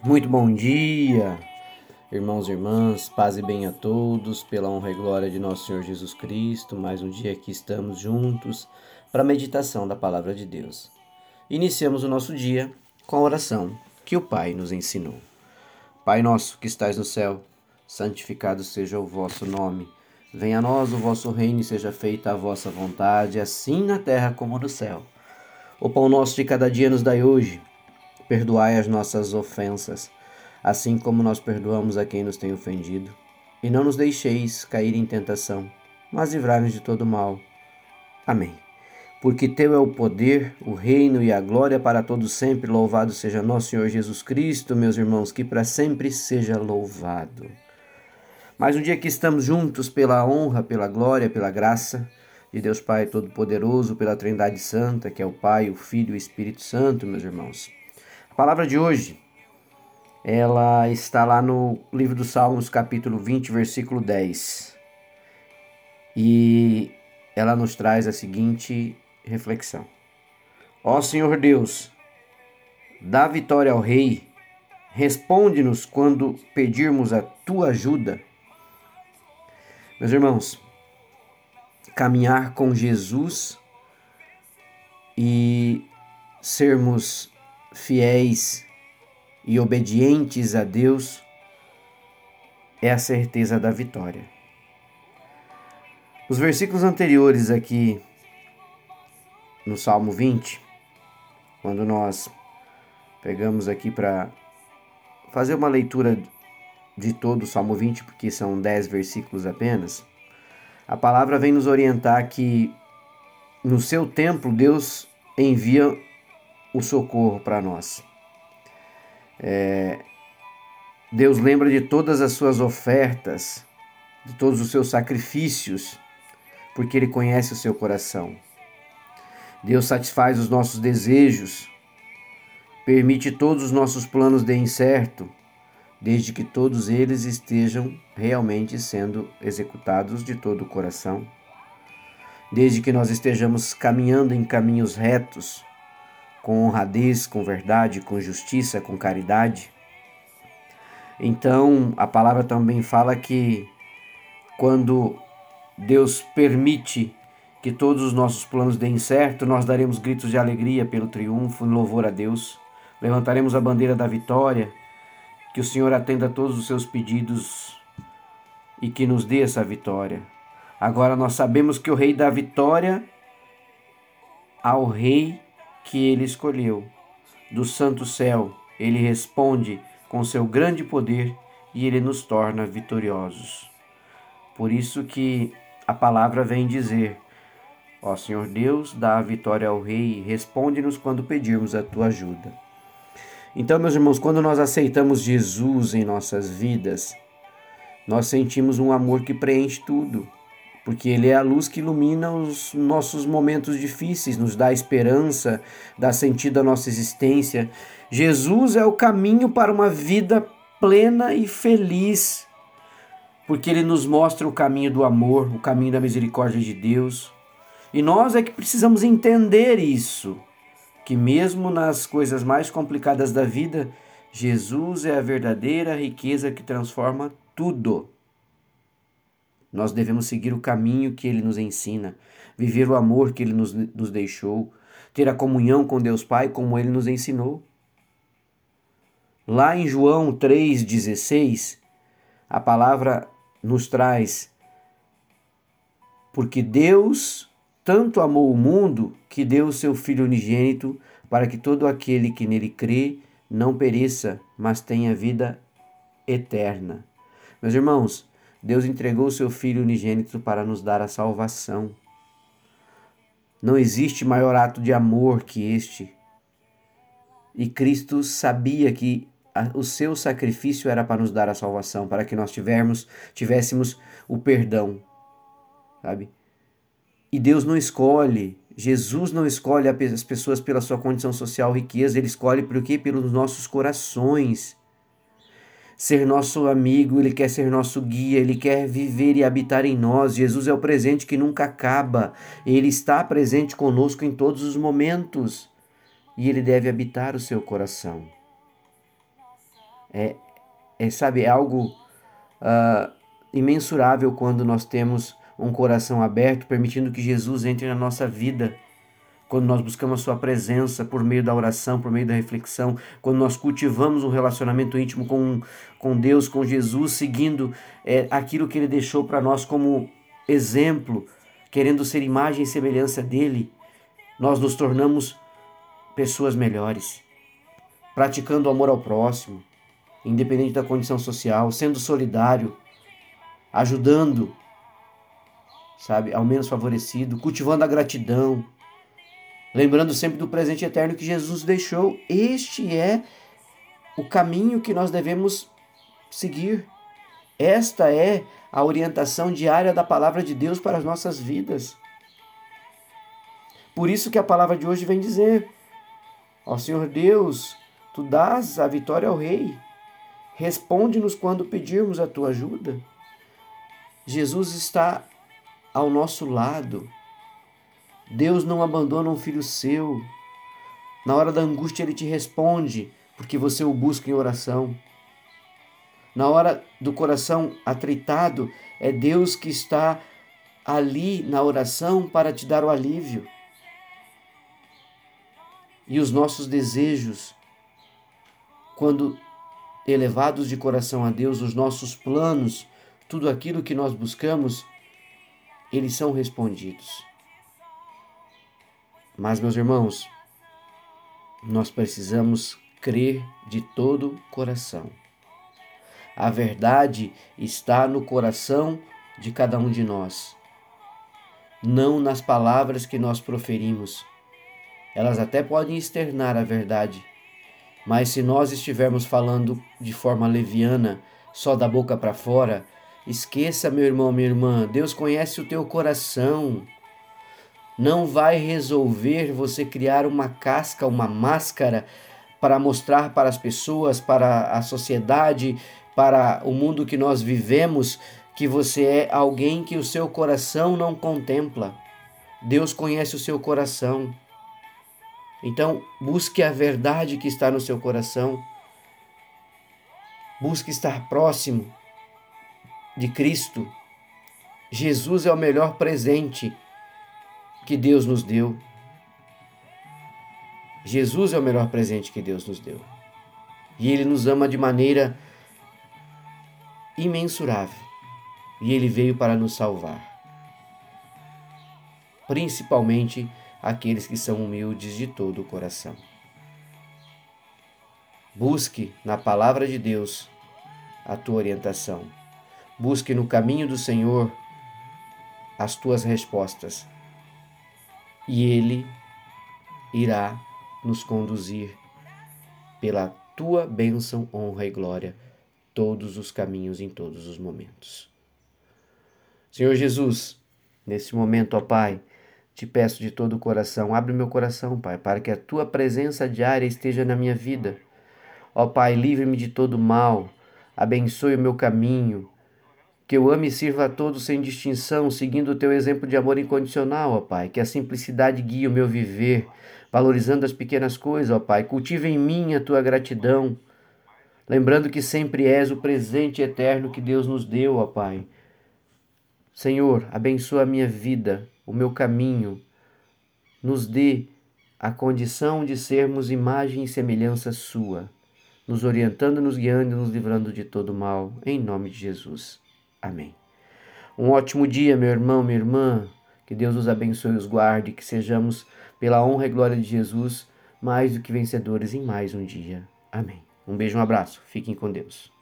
Muito bom dia, irmãos e irmãs, paz e bem a todos, pela honra e glória de nosso Senhor Jesus Cristo. Mais um dia que estamos juntos para a meditação da palavra de Deus. Iniciamos o nosso dia com a oração que o Pai nos ensinou. Pai nosso que estais no céu, santificado seja o vosso nome. Venha a nós o vosso reino e seja feita a vossa vontade, assim na terra como no céu. O pão nosso de cada dia nos dai hoje Perdoai as nossas ofensas, assim como nós perdoamos a quem nos tem ofendido. E não nos deixeis cair em tentação, mas livrai-nos de todo mal. Amém. Porque teu é o poder, o reino e a glória para todos sempre. Louvado seja nosso Senhor Jesus Cristo, meus irmãos, que para sempre seja louvado. Mais um dia que estamos juntos pela honra, pela glória, pela graça de Deus Pai Todo-Poderoso, pela Trindade Santa, que é o Pai, o Filho e o Espírito Santo, meus irmãos palavra de hoje, ela está lá no livro dos Salmos, capítulo 20, versículo 10. E ela nos traz a seguinte reflexão: Ó Senhor Deus, dá vitória ao Rei, responde-nos quando pedirmos a tua ajuda. Meus irmãos, caminhar com Jesus e sermos fiéis e obedientes a Deus é a certeza da vitória. Os versículos anteriores aqui no Salmo 20, quando nós pegamos aqui para fazer uma leitura de todo o Salmo 20, porque são 10 versículos apenas, a palavra vem nos orientar que no seu templo Deus envia o socorro para nós. É, Deus lembra de todas as suas ofertas, de todos os seus sacrifícios, porque Ele conhece o seu coração. Deus satisfaz os nossos desejos, permite todos os nossos planos de incerto, desde que todos eles estejam realmente sendo executados de todo o coração. Desde que nós estejamos caminhando em caminhos retos, com honradez, com verdade, com justiça, com caridade. Então, a palavra também fala que quando Deus permite que todos os nossos planos deem certo, nós daremos gritos de alegria pelo triunfo, em louvor a Deus. Levantaremos a bandeira da vitória, que o Senhor atenda a todos os seus pedidos e que nos dê essa vitória. Agora nós sabemos que o Rei dá vitória ao Rei que ele escolheu. Do santo céu, ele responde com seu grande poder e ele nos torna vitoriosos. Por isso que a palavra vem dizer: Ó Senhor Deus, dá a vitória ao rei, responde-nos quando pedirmos a tua ajuda. Então, meus irmãos, quando nós aceitamos Jesus em nossas vidas, nós sentimos um amor que preenche tudo porque Ele é a luz que ilumina os nossos momentos difíceis, nos dá esperança, dá sentido à nossa existência. Jesus é o caminho para uma vida plena e feliz, porque Ele nos mostra o caminho do amor, o caminho da misericórdia de Deus. E nós é que precisamos entender isso, que mesmo nas coisas mais complicadas da vida, Jesus é a verdadeira riqueza que transforma tudo. Nós devemos seguir o caminho que ele nos ensina, viver o amor que ele nos, nos deixou, ter a comunhão com Deus Pai como ele nos ensinou. Lá em João 3,16, a palavra nos traz: Porque Deus tanto amou o mundo que deu o seu Filho unigênito para que todo aquele que nele crê não pereça, mas tenha vida eterna. Meus irmãos, Deus entregou o seu Filho unigênito para nos dar a salvação. Não existe maior ato de amor que este. E Cristo sabia que o seu sacrifício era para nos dar a salvação, para que nós tivermos, tivéssemos o perdão, sabe? E Deus não escolhe, Jesus não escolhe as pessoas pela sua condição social riqueza, ele escolhe por quê? Pelos nossos corações ser nosso amigo, ele quer ser nosso guia, ele quer viver e habitar em nós. Jesus é o presente que nunca acaba, ele está presente conosco em todos os momentos e ele deve habitar o seu coração. É, é sabe, é algo uh, imensurável quando nós temos um coração aberto, permitindo que Jesus entre na nossa vida. Quando nós buscamos a Sua presença por meio da oração, por meio da reflexão, quando nós cultivamos um relacionamento íntimo com, com Deus, com Jesus, seguindo é, aquilo que Ele deixou para nós como exemplo, querendo ser imagem e semelhança dele, nós nos tornamos pessoas melhores, praticando o amor ao próximo, independente da condição social, sendo solidário, ajudando, sabe, ao menos favorecido, cultivando a gratidão, lembrando sempre do presente eterno que Jesus deixou. Este é o caminho que nós devemos seguir. Esta é a orientação diária da palavra de Deus para as nossas vidas. Por isso que a palavra de hoje vem dizer: Ó Senhor Deus, tu dás a vitória ao rei. Responde-nos quando pedirmos a tua ajuda. Jesus está ao nosso lado. Deus não abandona um filho seu. Na hora da angústia, ele te responde, porque você o busca em oração. Na hora do coração atritado, é Deus que está ali na oração para te dar o alívio. E os nossos desejos, quando elevados de coração a Deus, os nossos planos, tudo aquilo que nós buscamos, eles são respondidos. Mas, meus irmãos, nós precisamos crer de todo o coração. A verdade está no coração de cada um de nós, não nas palavras que nós proferimos. Elas até podem externar a verdade, mas se nós estivermos falando de forma leviana, só da boca para fora, Esqueça, meu irmão, minha irmã, Deus conhece o teu coração. Não vai resolver você criar uma casca, uma máscara para mostrar para as pessoas, para a sociedade, para o mundo que nós vivemos, que você é alguém que o seu coração não contempla. Deus conhece o seu coração. Então, busque a verdade que está no seu coração. Busque estar próximo de Cristo. Jesus é o melhor presente que Deus nos deu. Jesus é o melhor presente que Deus nos deu. E Ele nos ama de maneira imensurável. E Ele veio para nos salvar. Principalmente aqueles que são humildes de todo o coração. Busque na palavra de Deus a tua orientação Busque no caminho do Senhor as tuas respostas, e Ele irá nos conduzir pela tua bênção, honra e glória todos os caminhos em todos os momentos. Senhor Jesus, nesse momento, ó Pai, te peço de todo o coração, abre meu coração, Pai, para que a tua presença diária esteja na minha vida. Ó Pai, livre-me de todo mal, abençoe o meu caminho, que eu ame e sirva a todos sem distinção, seguindo o teu exemplo de amor incondicional, ó Pai. Que a simplicidade guie o meu viver, valorizando as pequenas coisas, ó Pai. Cultiva em mim a tua gratidão, lembrando que sempre és o presente eterno que Deus nos deu, ó Pai. Senhor, abençoa a minha vida, o meu caminho, nos dê a condição de sermos imagem e semelhança Sua, nos orientando, nos guiando e nos livrando de todo mal, em nome de Jesus. Amém. Um ótimo dia, meu irmão, minha irmã. Que Deus os abençoe e os guarde, que sejamos, pela honra e glória de Jesus, mais do que vencedores em mais um dia. Amém. Um beijo, um abraço. Fiquem com Deus.